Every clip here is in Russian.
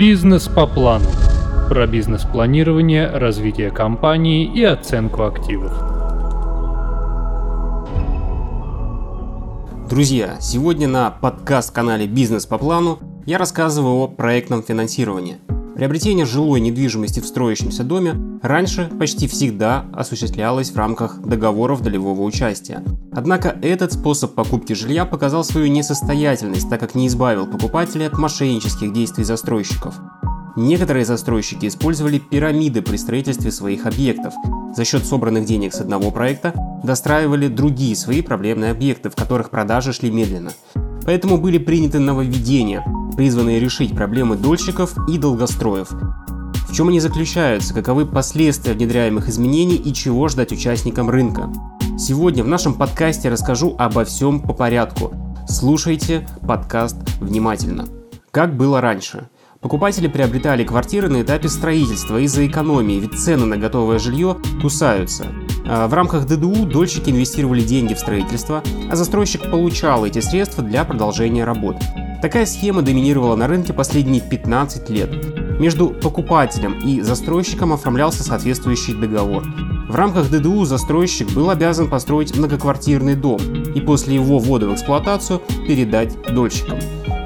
Бизнес по плану. Про бизнес-планирование, развитие компании и оценку активов. Друзья, сегодня на подкаст-канале «Бизнес по плану» я рассказываю о проектном финансировании – Приобретение жилой недвижимости в строящемся доме раньше почти всегда осуществлялось в рамках договоров долевого участия. Однако этот способ покупки жилья показал свою несостоятельность, так как не избавил покупателя от мошеннических действий застройщиков. Некоторые застройщики использовали пирамиды при строительстве своих объектов. За счет собранных денег с одного проекта достраивали другие свои проблемные объекты, в которых продажи шли медленно. Поэтому были приняты нововведения, призванные решить проблемы дольщиков и долгостроев. В чем они заключаются, каковы последствия внедряемых изменений и чего ждать участникам рынка. Сегодня в нашем подкасте расскажу обо всем по порядку. Слушайте подкаст внимательно. Как было раньше – Покупатели приобретали квартиры на этапе строительства из-за экономии, ведь цены на готовое жилье кусаются. А в рамках ДДУ дольщики инвестировали деньги в строительство, а застройщик получал эти средства для продолжения работ. Такая схема доминировала на рынке последние 15 лет. Между покупателем и застройщиком оформлялся соответствующий договор. В рамках ДДУ застройщик был обязан построить многоквартирный дом и после его ввода в эксплуатацию передать дольщикам.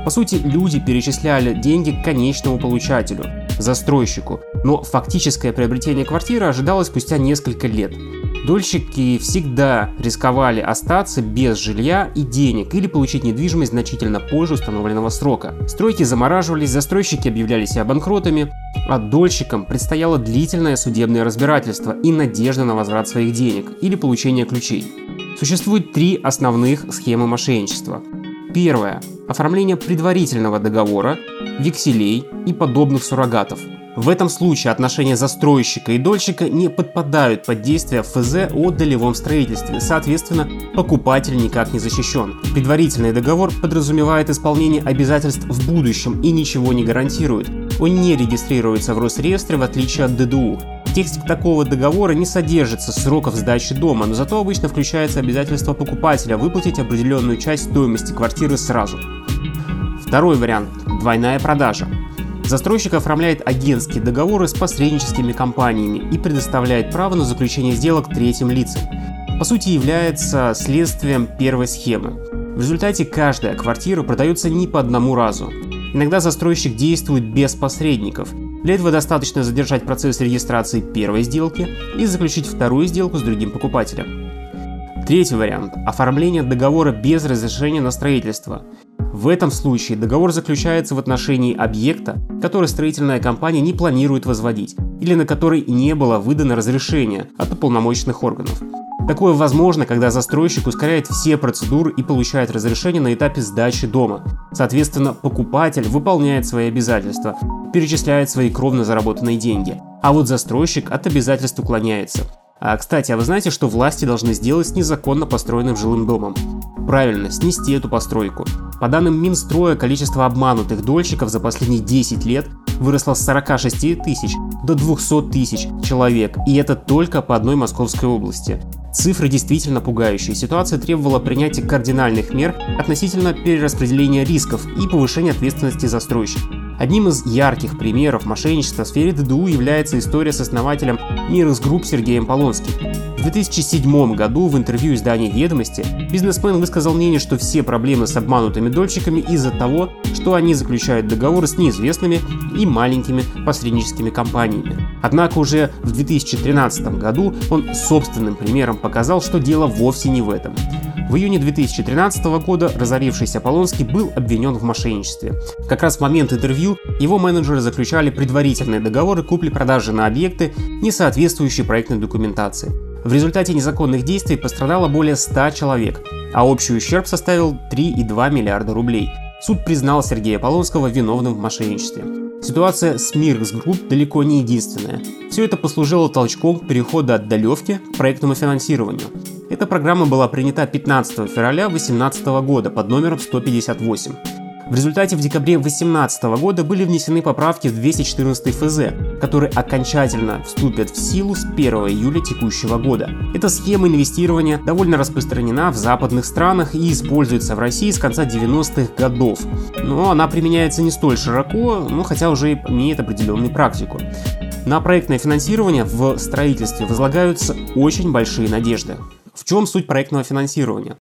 По сути, люди перечисляли деньги к конечному получателю, застройщику, но фактическое приобретение квартиры ожидалось спустя несколько лет. Дольщики всегда рисковали остаться без жилья и денег или получить недвижимость значительно позже установленного срока. Стройки замораживались, застройщики объявляли себя банкротами, а дольщикам предстояло длительное судебное разбирательство и надежда на возврат своих денег или получение ключей. Существует три основных схемы мошенничества. Первое. Оформление предварительного договора, векселей и подобных суррогатов. В этом случае отношения застройщика и дольщика не подпадают под действие ФЗ о долевом строительстве, соответственно, покупатель никак не защищен. Предварительный договор подразумевает исполнение обязательств в будущем и ничего не гарантирует. Он не регистрируется в Росреестре в отличие от ДДУ. В такого договора не содержится сроков сдачи дома, но зато обычно включается обязательство покупателя выплатить определенную часть стоимости квартиры сразу. Второй вариант – двойная продажа. Застройщик оформляет агентские договоры с посредническими компаниями и предоставляет право на заключение сделок третьим лицам. По сути, является следствием первой схемы. В результате каждая квартира продается не по одному разу. Иногда застройщик действует без посредников, для этого достаточно задержать процесс регистрации первой сделки и заключить вторую сделку с другим покупателем. Третий вариант – оформление договора без разрешения на строительство. В этом случае договор заключается в отношении объекта, который строительная компания не планирует возводить, или на который не было выдано разрешение от уполномоченных органов. Такое возможно, когда застройщик ускоряет все процедуры и получает разрешение на этапе сдачи дома. Соответственно, покупатель выполняет свои обязательства, перечисляет свои кровно заработанные деньги. А вот застройщик от обязательств уклоняется. А, кстати, а вы знаете, что власти должны сделать с незаконно построенным жилым домом? Правильно, снести эту постройку. По данным Минстроя, количество обманутых дольщиков за последние 10 лет выросло с 46 тысяч до 200 тысяч человек, и это только по одной Московской области. Цифры действительно пугающие. Ситуация требовала принятия кардинальных мер относительно перераспределения рисков и повышения ответственности застройщика. Одним из ярких примеров мошенничества в сфере ДДУ является история с основателем Mirax Group Сергеем Полонским. В 2007 году в интервью изданию «Ведомости» бизнесмен высказал мнение, что все проблемы с обманутыми дольщиками из-за того, что они заключают договоры с неизвестными и маленькими посредническими компаниями. Однако уже в 2013 году он собственным примером показал, что дело вовсе не в этом. В июне 2013 года разорившийся Полонский был обвинен в мошенничестве. Как раз в момент интервью его менеджеры заключали предварительные договоры купли-продажи на объекты, не соответствующие проектной документации. В результате незаконных действий пострадало более 100 человек, а общий ущерб составил 3,2 миллиарда рублей. Суд признал Сергея Полонского виновным в мошенничестве. Ситуация с Mirax Group далеко не единственная. Все это послужило толчком к переходу от долевки к проектному финансированию. Эта программа была принята 15 февраля 2018 года под номером 158. В результате в декабре 2018 года были внесены поправки в 214 ФЗ, которые окончательно вступят в силу с 1 июля текущего года. Эта схема инвестирования довольно распространена в западных странах и используется в России с конца 90-х годов. Но она применяется не столь широко, но хотя уже имеет определенную практику. На проектное финансирование в строительстве возлагаются очень большие надежды. В чем суть проектного финансирования?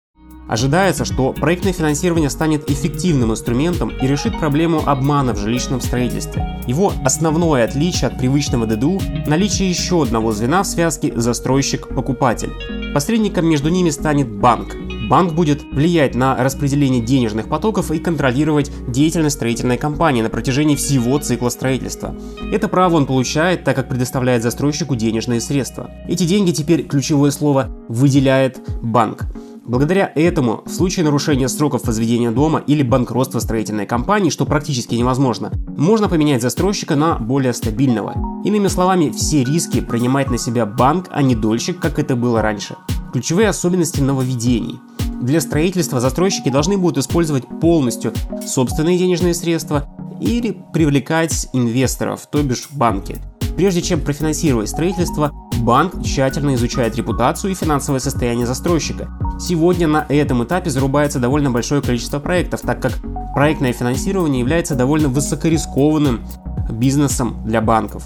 Ожидается, что проектное финансирование станет эффективным инструментом и решит проблему обмана в жилищном строительстве. Его основное отличие от привычного ДДУ – наличие еще одного звена в связке застройщик-покупатель. Посредником между ними станет банк. Банк будет влиять на распределение денежных потоков и контролировать деятельность строительной компании на протяжении всего цикла строительства. Это право он получает, так как предоставляет застройщику денежные средства. Эти деньги теперь ключевое слово выделяет банк. Благодаря этому, в случае нарушения сроков возведения дома или банкротства строительной компании, что практически невозможно, можно поменять застройщика на более стабильного. Иными словами, все риски принимает на себя банк, а не дольщик, как это было раньше. Ключевые особенности нововведений. Для строительства застройщики должны будут использовать полностью собственные денежные средства или привлекать инвесторов, то бишь банки. Прежде чем профинансировать строительство, банк тщательно изучает репутацию и финансовое состояние застройщика. Сегодня на этом этапе зарубается довольно большое количество проектов, так как проектное финансирование является довольно высокорискованным бизнесом для банков.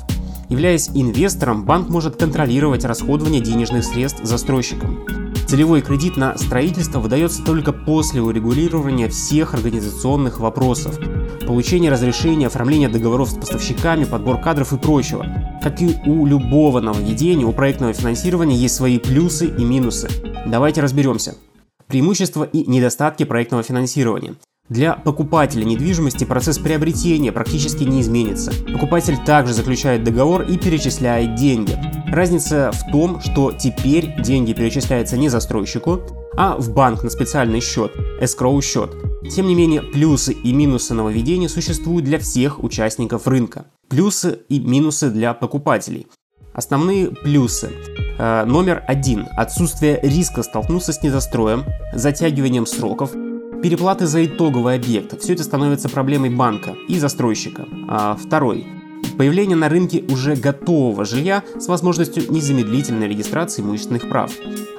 Являясь инвестором, банк может контролировать расходование денежных средств застройщикам. Целевой кредит на строительство выдается только после урегулирования всех организационных вопросов, получения разрешения, оформления договоров с поставщиками, подбор кадров и прочего. Как и у любого нововведения, у проектного финансирования есть свои плюсы и минусы. Давайте разберемся. Преимущества и недостатки проектного финансирования. Для покупателя недвижимости процесс приобретения практически не изменится. Покупатель также заключает договор и перечисляет деньги. Разница в том, что теперь деньги перечисляются не застройщику, а в банк на специальный счет, escrow счет. Тем не менее, плюсы и минусы нововведения существуют для всех участников рынка. Плюсы и минусы для покупателей. Основные плюсы. Э, номер один. Отсутствие риска столкнуться с недостроем, затягиванием сроков, переплаты за итоговый объект. Все это становится проблемой банка и застройщика. А, второй. Появление на рынке уже готового жилья с возможностью незамедлительной регистрации имущественных прав.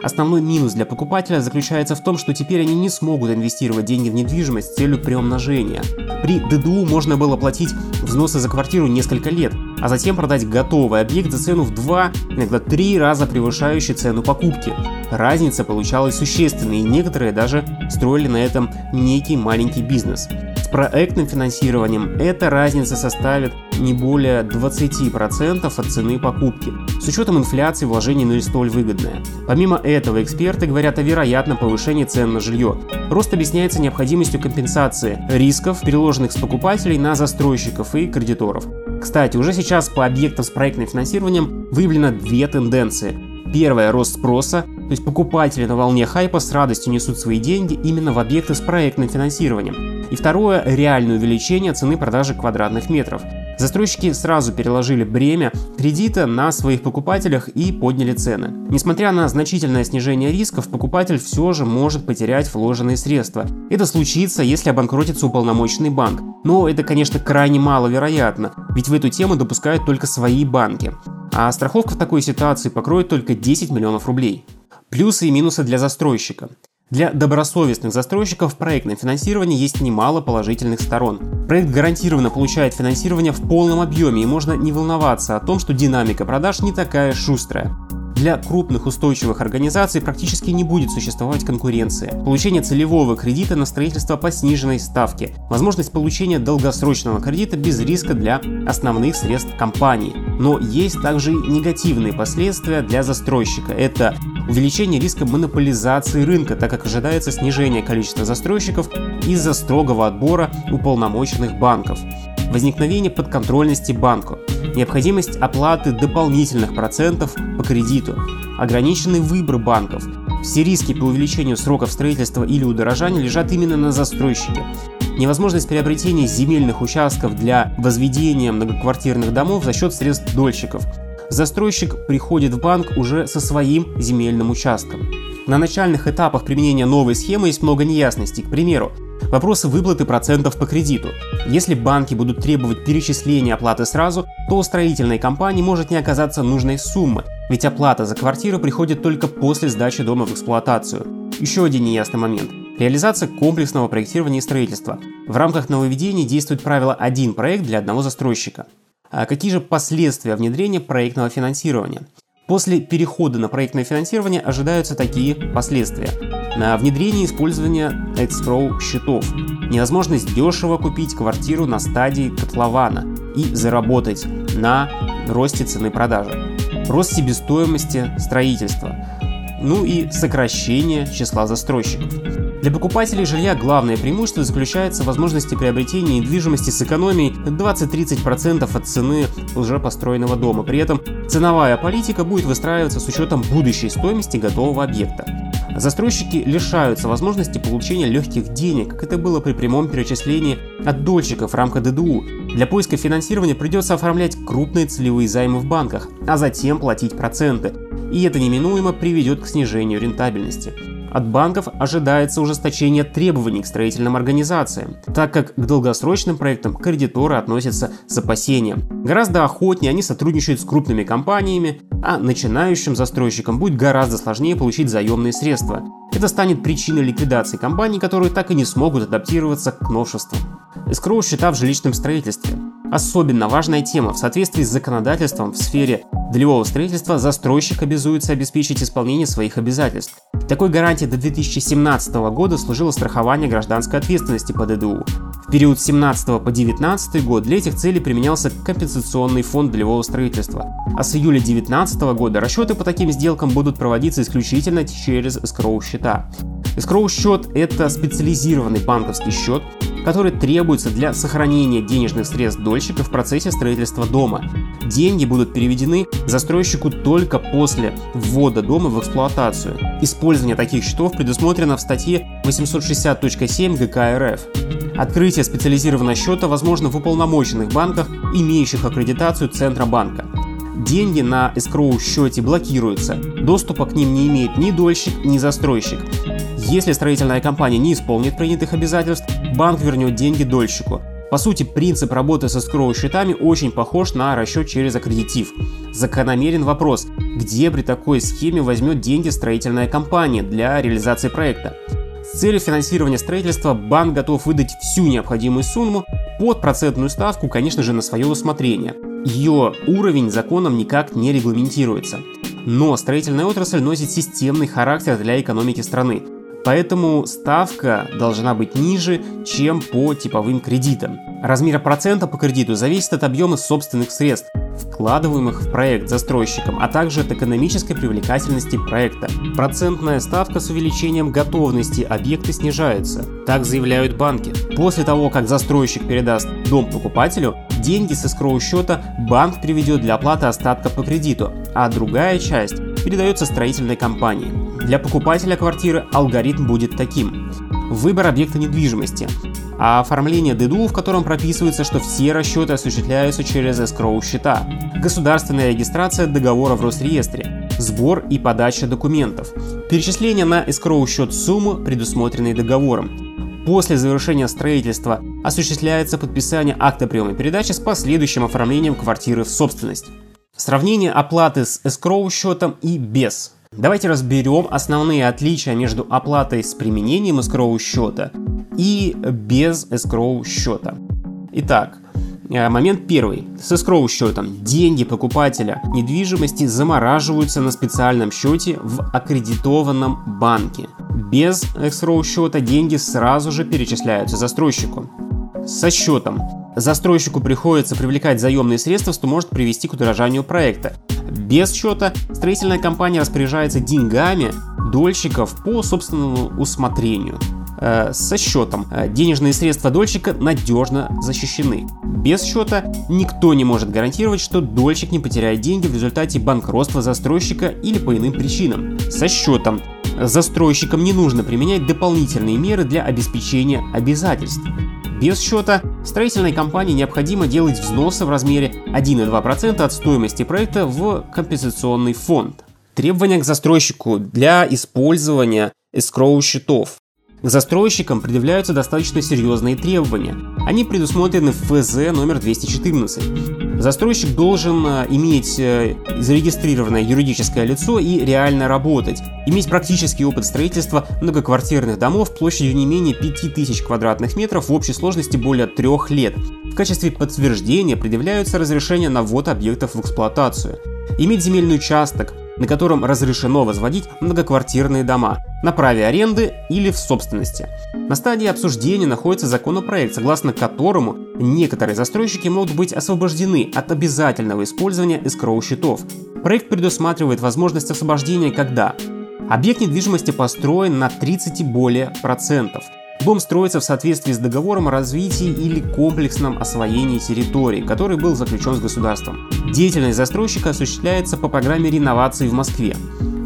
Основной минус для покупателя заключается в том, что теперь они не смогут инвестировать деньги в недвижимость с целью приумножения. При ДДУ можно было платить взносы за квартиру несколько лет, а затем продать готовый объект за цену в два, иногда три раза превышающую цену покупки. Разница получалась существенной, и некоторые даже строили на этом некий маленький бизнес. Проектным финансированием эта разница составит не более 20% от цены покупки. С учетом инфляции вложение не столь выгодное. Помимо этого, эксперты говорят о вероятном повышении цен на жилье. Рост объясняется необходимостью компенсации рисков, переложенных с покупателей на застройщиков и кредиторов. Кстати, уже сейчас по объектам с проектным финансированием выявлено две тенденции. Первая – рост спроса, то есть покупатели на волне хайпа с радостью несут свои деньги именно в объекты с проектным финансированием. И второе – реальное увеличение цены продажи квадратных метров. Застройщики сразу переложили бремя кредита на своих покупателях и подняли цены. Несмотря на значительное снижение рисков, покупатель все же может потерять вложенные средства. Это случится, если обанкротится уполномоченный банк. Но это, конечно, крайне маловероятно, ведь в эту тему допускают только свои банки. А страховка в такой ситуации покроет только 10 миллионов рублей. Плюсы и минусы для застройщика. Для добросовестных застройщиков в проектном финансировании есть немало положительных сторон. Проект гарантированно получает финансирование в полном объеме и можно не волноваться о том, что динамика продаж не такая шустрая. Для крупных устойчивых организаций практически не будет существовать конкуренция. Получение целевого кредита на строительство по сниженной ставке. Возможность получения долгосрочного кредита без риска для основных средств компании. Но есть также и негативные последствия для застройщика. Это увеличение риска монополизации рынка, так как ожидается снижение количества застройщиков из-за строгого отбора уполномоченных банков возникновение подконтрольности банку, необходимость оплаты дополнительных процентов по кредиту, ограниченный выбор банков. Все риски по увеличению сроков строительства или удорожания лежат именно на застройщике. Невозможность приобретения земельных участков для возведения многоквартирных домов за счет средств дольщиков. Застройщик приходит в банк уже со своим земельным участком. На начальных этапах применения новой схемы есть много неясностей. К примеру, Вопросы выплаты процентов по кредиту. Если банки будут требовать перечисления оплаты сразу, то у строительной компании может не оказаться нужной суммы, ведь оплата за квартиру приходит только после сдачи дома в эксплуатацию. Еще один неясный момент. Реализация комплексного проектирования и строительства. В рамках нововведений действует правило «один проект для одного застройщика». А какие же последствия внедрения проектного финансирования? После перехода на проектное финансирование ожидаются такие последствия. На внедрение использования escrow счетов, невозможность дешево купить квартиру на стадии котлована и заработать на росте цены продажи, рост себестоимости строительства, ну и сокращение числа застройщиков. Для покупателей жилья главное преимущество заключается в возможности приобретения недвижимости с экономией 20-30% от цены уже построенного дома. При этом ценовая политика будет выстраиваться с учетом будущей стоимости готового объекта. Застройщики лишаются возможности получения легких денег, как это было при прямом перечислении от дольщиков в рамках ДДУ. Для поиска финансирования придется оформлять крупные целевые займы в банках, а затем платить проценты. И это неминуемо приведет к снижению рентабельности. От банков ожидается ужесточение требований к строительным организациям, так как к долгосрочным проектам кредиторы относятся с опасением. Гораздо охотнее они сотрудничают с крупными компаниями, а начинающим застройщикам будет гораздо сложнее получить заемные средства. Это станет причиной ликвидации компаний, которые так и не смогут адаптироваться к новшествам. Эскроу счета в жилищном строительстве. Особенно важная тема. В соответствии с законодательством в сфере долевого строительства застройщик обязуется обеспечить исполнение своих обязательств. Такой гарантией до 2017 года служило страхование гражданской ответственности по ДДУ. В период с 17 по 19 год для этих целей применялся компенсационный фонд долевого строительства. А с июля 2019 года расчеты по таким сделкам будут проводиться исключительно через эскроу счета. Эскроу счет – это специализированный банковский счет, который требуется для сохранения денежных средств дольщика в процессе строительства дома. Деньги будут переведены застройщику только после ввода дома в эксплуатацию. Использование таких счетов предусмотрено в статье 860.7 ГК РФ. Открытие специализированного счета возможно в уполномоченных банках, имеющих аккредитацию Центробанка. Деньги на эскроу счете блокируются, доступа к ним не имеет ни дольщик, ни застройщик. Если строительная компания не исполнит принятых обязательств, банк вернет деньги дольщику. По сути, принцип работы со скроу счетами очень похож на расчет через аккредитив. Закономерен вопрос, где при такой схеме возьмет деньги строительная компания для реализации проекта. С целью финансирования строительства банк готов выдать всю необходимую сумму под процентную ставку, конечно же, на свое усмотрение. Ее уровень законом никак не регламентируется. Но строительная отрасль носит системный характер для экономики страны. Поэтому ставка должна быть ниже, чем по типовым кредитам. Размер процента по кредиту зависит от объема собственных средств, вкладываемых в проект застройщиком, а также от экономической привлекательности проекта. Процентная ставка с увеличением готовности объекта снижается, так заявляют банки. После того, как застройщик передаст дом покупателю, деньги с эскроу счета банк приведет для оплаты остатка по кредиту, а другая часть передается строительной компании. Для покупателя квартиры алгоритм будет таким. Выбор объекта недвижимости, а оформление ДДУ, в котором прописывается, что все расчеты осуществляются через эскроу счета, государственная регистрация договора в Росреестре, сбор и подача документов, перечисление на эскроу счет суммы, предусмотренной договором. После завершения строительства осуществляется подписание акта приема передачи с последующим оформлением квартиры в собственность. Сравнение оплаты с escrow счетом и без. Давайте разберем основные отличия между оплатой с применением escrow счета и без escrow счета. Итак, э, момент первый. С escrow счетом деньги покупателя недвижимости замораживаются на специальном счете в аккредитованном банке. Без escrow счета деньги сразу же перечисляются застройщику. Со счетом застройщику приходится привлекать заемные средства, что может привести к удорожанию проекта. Без счета строительная компания распоряжается деньгами дольщиков по собственному усмотрению. Э, со счетом э, денежные средства дольщика надежно защищены. Без счета никто не может гарантировать, что дольщик не потеряет деньги в результате банкротства застройщика или по иным причинам. Со счетом застройщикам не нужно применять дополнительные меры для обеспечения обязательств. Без счета строительной компании необходимо делать взносы в размере 1,2% от стоимости проекта в компенсационный фонд. Требования к застройщику для использования escrow счетов. К застройщикам предъявляются достаточно серьезные требования. Они предусмотрены в ФЗ номер 214. Застройщик должен э, иметь э, зарегистрированное юридическое лицо и реально работать, иметь практический опыт строительства многоквартирных домов площадью не менее 5000 квадратных метров в общей сложности более трех лет. В качестве подтверждения предъявляются разрешения на ввод объектов в эксплуатацию. Иметь земельный участок, на котором разрешено возводить многоквартирные дома, на праве аренды или в собственности. На стадии обсуждения находится законопроект, согласно которому некоторые застройщики могут быть освобождены от обязательного использования эскроу счетов. Проект предусматривает возможность освобождения когда объект недвижимости построен на 30 и более процентов, Дом строится в соответствии с договором о развитии или комплексном освоении территории, который был заключен с государством. Деятельность застройщика осуществляется по программе реновации в Москве.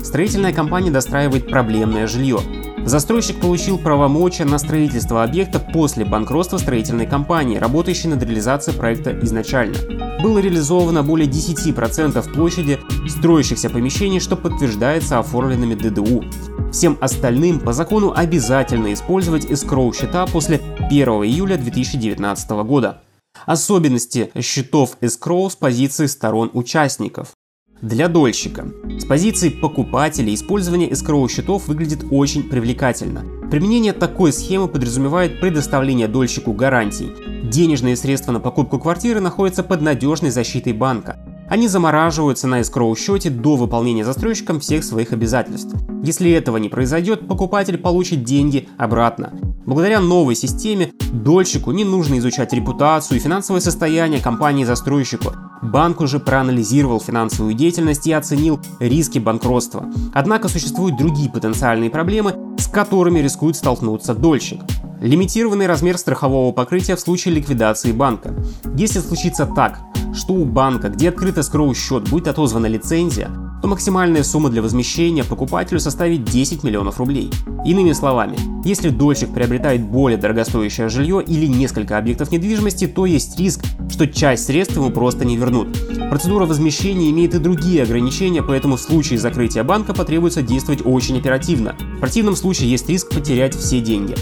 Строительная компания достраивает проблемное жилье. Застройщик получил правомочия на строительство объекта после банкротства строительной компании, работающей над реализацией проекта изначально. Было реализовано более 10% площади строящихся помещений, что подтверждается оформленными ДДУ. Всем остальным по закону обязательно использовать escrow счета после 1 июля 2019 года. Особенности счетов escrow с позиции сторон участников. Для дольщика. С позиции покупателя использование escrow счетов выглядит очень привлекательно. Применение такой схемы подразумевает предоставление дольщику гарантий. Денежные средства на покупку квартиры находятся под надежной защитой банка. Они замораживаются на escrow счете до выполнения застройщиком всех своих обязательств. Если этого не произойдет, покупатель получит деньги обратно. Благодаря новой системе дольщику не нужно изучать репутацию и финансовое состояние компании-застройщику. Банк уже проанализировал финансовую деятельность и оценил риски банкротства. Однако существуют другие потенциальные проблемы, с которыми рискует столкнуться дольщик. Лимитированный размер страхового покрытия в случае ликвидации банка. Если случится так, что у банка, где открыт скроу счет, будет отозвана лицензия, то максимальная сумма для возмещения покупателю составит 10 миллионов рублей. Иными словами, если дольщик приобретает более дорогостоящее жилье или несколько объектов недвижимости, то есть риск, что часть средств ему просто не вернут. Процедура возмещения имеет и другие ограничения, поэтому в случае закрытия банка потребуется действовать очень оперативно. В противном случае есть риск потерять все деньги.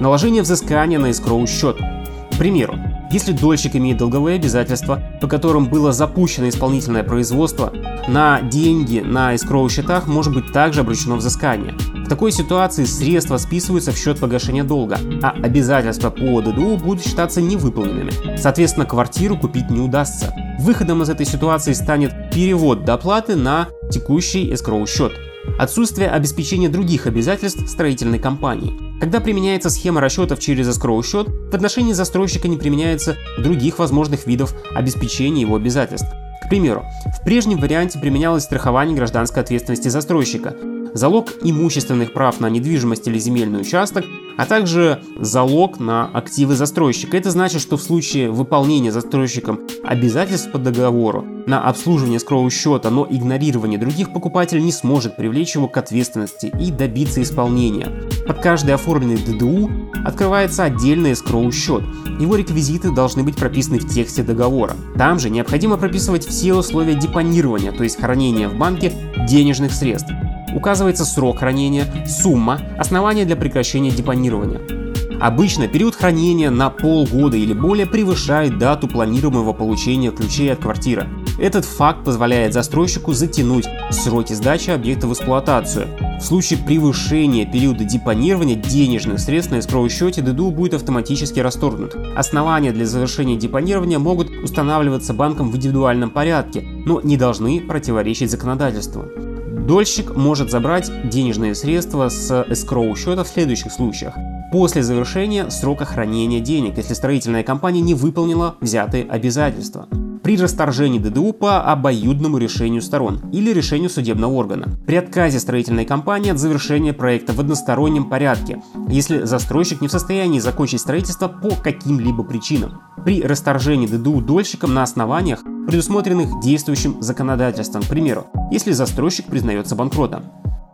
Наложение взыскания на эскроу счет. К примеру, если дольщик имеет долговые обязательства, по которым было запущено исполнительное производство, на деньги на эскроу счетах может быть также обращено взыскание. В такой ситуации средства списываются в счет погашения долга, а обязательства по ДДУ будут считаться невыполненными. Соответственно, квартиру купить не удастся. Выходом из этой ситуации станет перевод доплаты на текущий эскроу счет. Отсутствие обеспечения других обязательств строительной компании. Когда применяется схема расчетов через escrow счет, в отношении застройщика не применяется других возможных видов обеспечения его обязательств. К примеру, в прежнем варианте применялось страхование гражданской ответственности застройщика, залог имущественных прав на недвижимость или земельный участок, а также залог на активы застройщика. Это значит, что в случае выполнения застройщиком обязательств по договору на обслуживание скроу счета, но игнорирование других покупателей не сможет привлечь его к ответственности и добиться исполнения. Под каждый оформленный ДДУ открывается отдельный скроу счет. Его реквизиты должны быть прописаны в тексте договора. Там же необходимо прописывать все условия депонирования, то есть хранения в банке денежных средств. Указывается срок хранения, сумма, основания для прекращения депонирования. Обычно период хранения на полгода или более превышает дату планируемого получения ключей от квартиры. Этот факт позволяет застройщику затянуть сроки сдачи объекта в эксплуатацию. В случае превышения периода депонирования денежных средств на эскроу счете ДДУ будет автоматически расторгнут. Основания для завершения депонирования могут устанавливаться банком в индивидуальном порядке, но не должны противоречить законодательству. Дольщик может забрать денежные средства с эскроу счета в следующих случаях. После завершения срока хранения денег, если строительная компания не выполнила взятые обязательства. При расторжении ДДУ по обоюдному решению сторон или решению судебного органа, при отказе строительной компании от завершения проекта в одностороннем порядке, если застройщик не в состоянии закончить строительство по каким-либо причинам, при расторжении ДДУ дольщиком на основаниях, предусмотренных действующим законодательством, к примеру, если застройщик признается банкротом.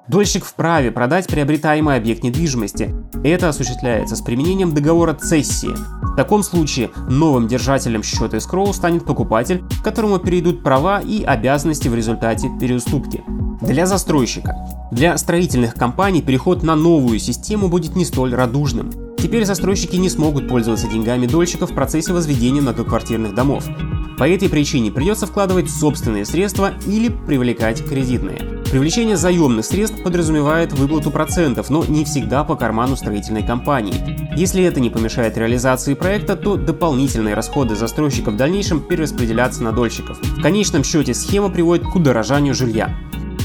Дольщик вправе продать приобретаемый объект недвижимости. Это осуществляется с применением договора цессии. В таком случае новым держателем счета escrow станет покупатель, которому перейдут права и обязанности в результате переуступки. Для застройщика. Для строительных компаний переход на новую систему будет не столь радужным. Теперь застройщики не смогут пользоваться деньгами дольщиков в процессе возведения многоквартирных домов. По этой причине придется вкладывать собственные средства или привлекать кредитные. Привлечение заемных средств подразумевает выплату процентов, но не всегда по карману строительной компании. Если это не помешает реализации проекта, то дополнительные расходы застройщика в дальнейшем перераспределятся на дольщиков. В конечном счете схема приводит к удорожанию жилья.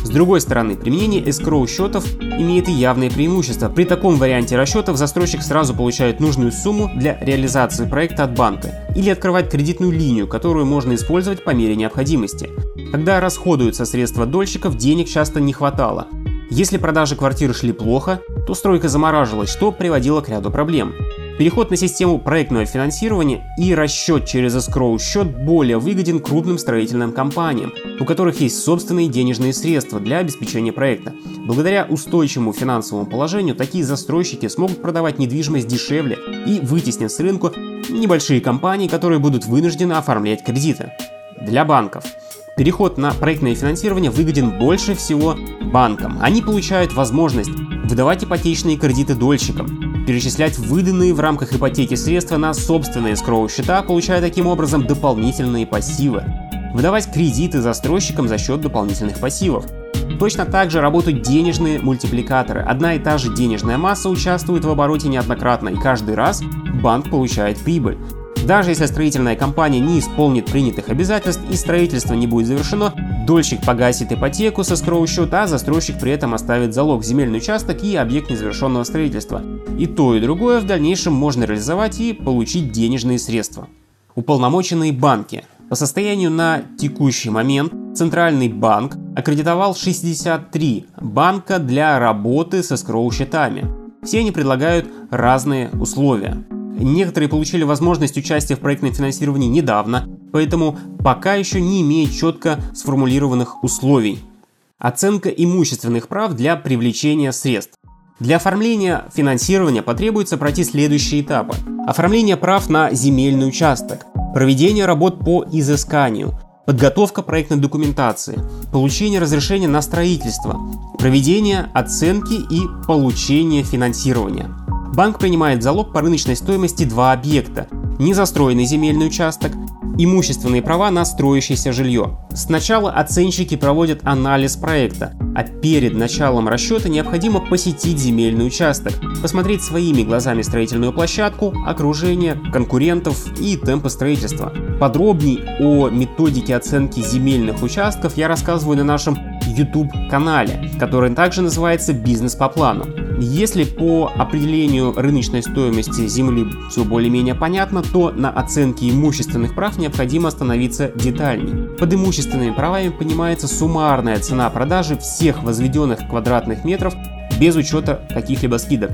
С другой стороны, применение escrow счетов имеет и явное преимущество. При таком варианте расчетов застройщик сразу получает нужную сумму для реализации проекта от банка или открывает кредитную линию, которую можно использовать по мере необходимости. Когда расходуются средства дольщиков, денег часто не хватало. Если продажи квартир шли плохо, то стройка замораживалась, что приводило к ряду проблем. Переход на систему проектного финансирования и расчет через escrow счет более выгоден крупным строительным компаниям, у которых есть собственные денежные средства для обеспечения проекта. Благодаря устойчивому финансовому положению такие застройщики смогут продавать недвижимость дешевле и вытеснят с рынка небольшие компании, которые будут вынуждены оформлять кредиты. Для банков – Переход на проектное финансирование выгоден больше всего банкам. Они получают возможность выдавать ипотечные кредиты дольщикам, перечислять выданные в рамках ипотеки средства на собственные скроу счета, получая таким образом дополнительные пассивы, выдавать кредиты застройщикам за счет дополнительных пассивов. Точно так же работают денежные мультипликаторы. Одна и та же денежная масса участвует в обороте неоднократно, и каждый раз банк получает прибыль. Даже если строительная компания не исполнит принятых обязательств и строительство не будет завершено, дольщик погасит ипотеку со скроу счета, а застройщик при этом оставит залог земельный участок и объект незавершенного строительства. И то, и другое в дальнейшем можно реализовать и получить денежные средства. Уполномоченные банки. По состоянию на текущий момент Центральный банк аккредитовал 63 банка для работы со скроу счетами. Все они предлагают разные условия. Некоторые получили возможность участия в проектном финансировании недавно, поэтому пока еще не имеет четко сформулированных условий. Оценка имущественных прав для привлечения средств. Для оформления финансирования потребуется пройти следующие этапы. Оформление прав на земельный участок, проведение работ по изысканию, подготовка проектной документации, получение разрешения на строительство, проведение оценки и получение финансирования. Банк принимает залог по рыночной стоимости два объекта – незастроенный земельный участок, имущественные права на строящееся жилье. Сначала оценщики проводят анализ проекта, а перед началом расчета необходимо посетить земельный участок, посмотреть своими глазами строительную площадку, окружение, конкурентов и темпы строительства. Подробней о методике оценки земельных участков я рассказываю на нашем YouTube-канале, который также называется «Бизнес по плану». Если по определению рыночной стоимости земли все более-менее понятно, то на оценке имущественных прав необходимо остановиться детальней. Под имущественными правами понимается суммарная цена продажи всех возведенных квадратных метров без учета каких-либо скидок.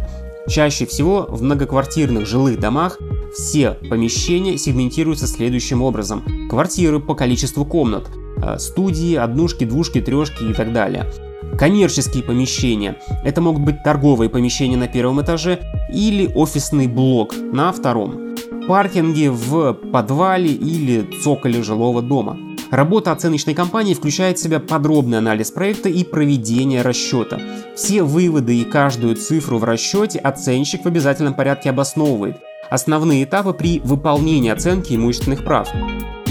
Чаще всего в многоквартирных жилых домах все помещения сегментируются следующим образом. Квартиры по количеству комнат, э, студии, однушки, двушки, трешки и так далее. Коммерческие помещения. Это могут быть торговые помещения на первом этаже или офисный блок на втором. Паркинги в подвале или цоколе жилого дома. Работа оценочной компании включает в себя подробный анализ проекта и проведение расчета. Все выводы и каждую цифру в расчете оценщик в обязательном порядке обосновывает. Основные этапы при выполнении оценки имущественных прав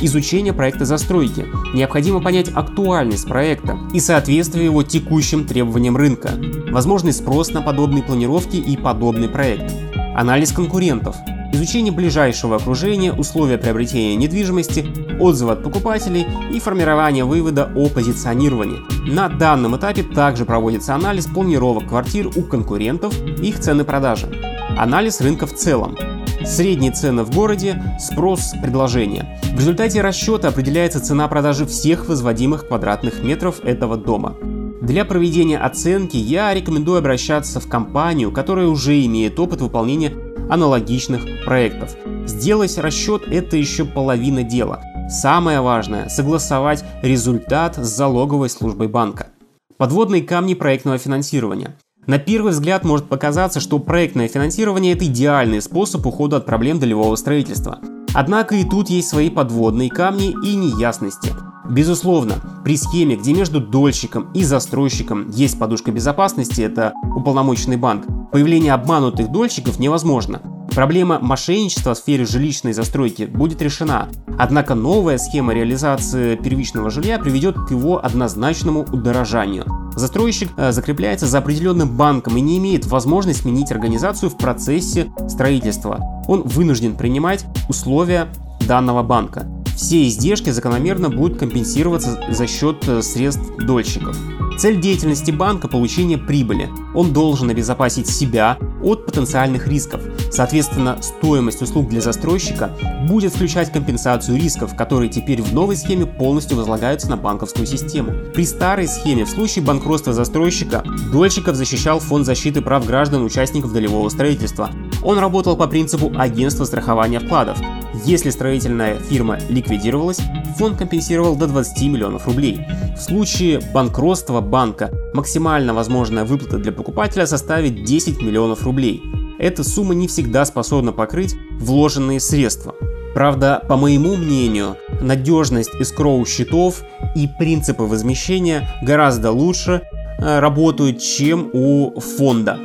изучение проекта застройки. Необходимо понять актуальность проекта и соответствие его текущим требованиям рынка, возможный спрос на подобные планировки и подобный проект, анализ конкурентов, изучение ближайшего окружения, условия приобретения недвижимости, отзывы от покупателей и формирование вывода о позиционировании. На данном этапе также проводится анализ планировок квартир у конкурентов и их цены продажи. Анализ рынка в целом. Средние цены в городе, спрос, предложение. В результате расчета определяется цена продажи всех возводимых квадратных метров этого дома. Для проведения оценки я рекомендую обращаться в компанию, которая уже имеет опыт выполнения аналогичных проектов. Сделать расчет – это еще половина дела. Самое важное – согласовать результат с залоговой службой банка. Подводные камни проектного финансирования. На первый взгляд может показаться, что проектное финансирование – это идеальный способ ухода от проблем долевого строительства. Однако и тут есть свои подводные камни и неясности. Безусловно, при схеме, где между дольщиком и застройщиком есть подушка безопасности, это уполномоченный банк, появление обманутых дольщиков невозможно. Проблема мошенничества в сфере жилищной застройки будет решена, однако новая схема реализации первичного жилья приведет к его однозначному удорожанию. Застройщик э, закрепляется за определенным банком и не имеет возможности сменить организацию в процессе строительства. Он вынужден принимать условия данного банка. Все издержки закономерно будут компенсироваться за счет э, средств дольщиков. Цель деятельности банка – получение прибыли. Он должен обезопасить себя от потенциальных рисков. Соответственно, стоимость услуг для застройщика будет включать компенсацию рисков, которые теперь в новой схеме полностью возлагаются на банковскую систему. При старой схеме в случае банкротства застройщика дольщиков защищал Фонд защиты прав граждан участников долевого строительства. Он работал по принципу агентства страхования вкладов. Если строительная фирма ликвидировалась, фонд компенсировал до 20 миллионов рублей. В случае банкротства банка максимально возможная выплата для покупателя составит 10 миллионов рублей. Эта сумма не всегда способна покрыть вложенные средства. Правда, по моему мнению, надежность эскроу счетов и принципы возмещения гораздо лучше э, работают, чем у фонда.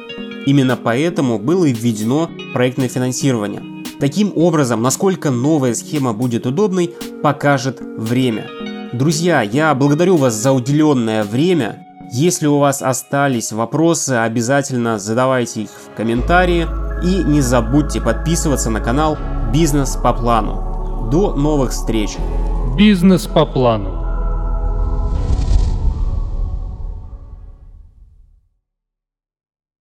Именно поэтому было введено проектное финансирование. Таким образом, насколько новая схема будет удобной, покажет время. Друзья, я благодарю вас за уделенное время. Если у вас остались вопросы, обязательно задавайте их в комментарии. И не забудьте подписываться на канал «Бизнес по плану». До новых встреч! Бизнес по плану.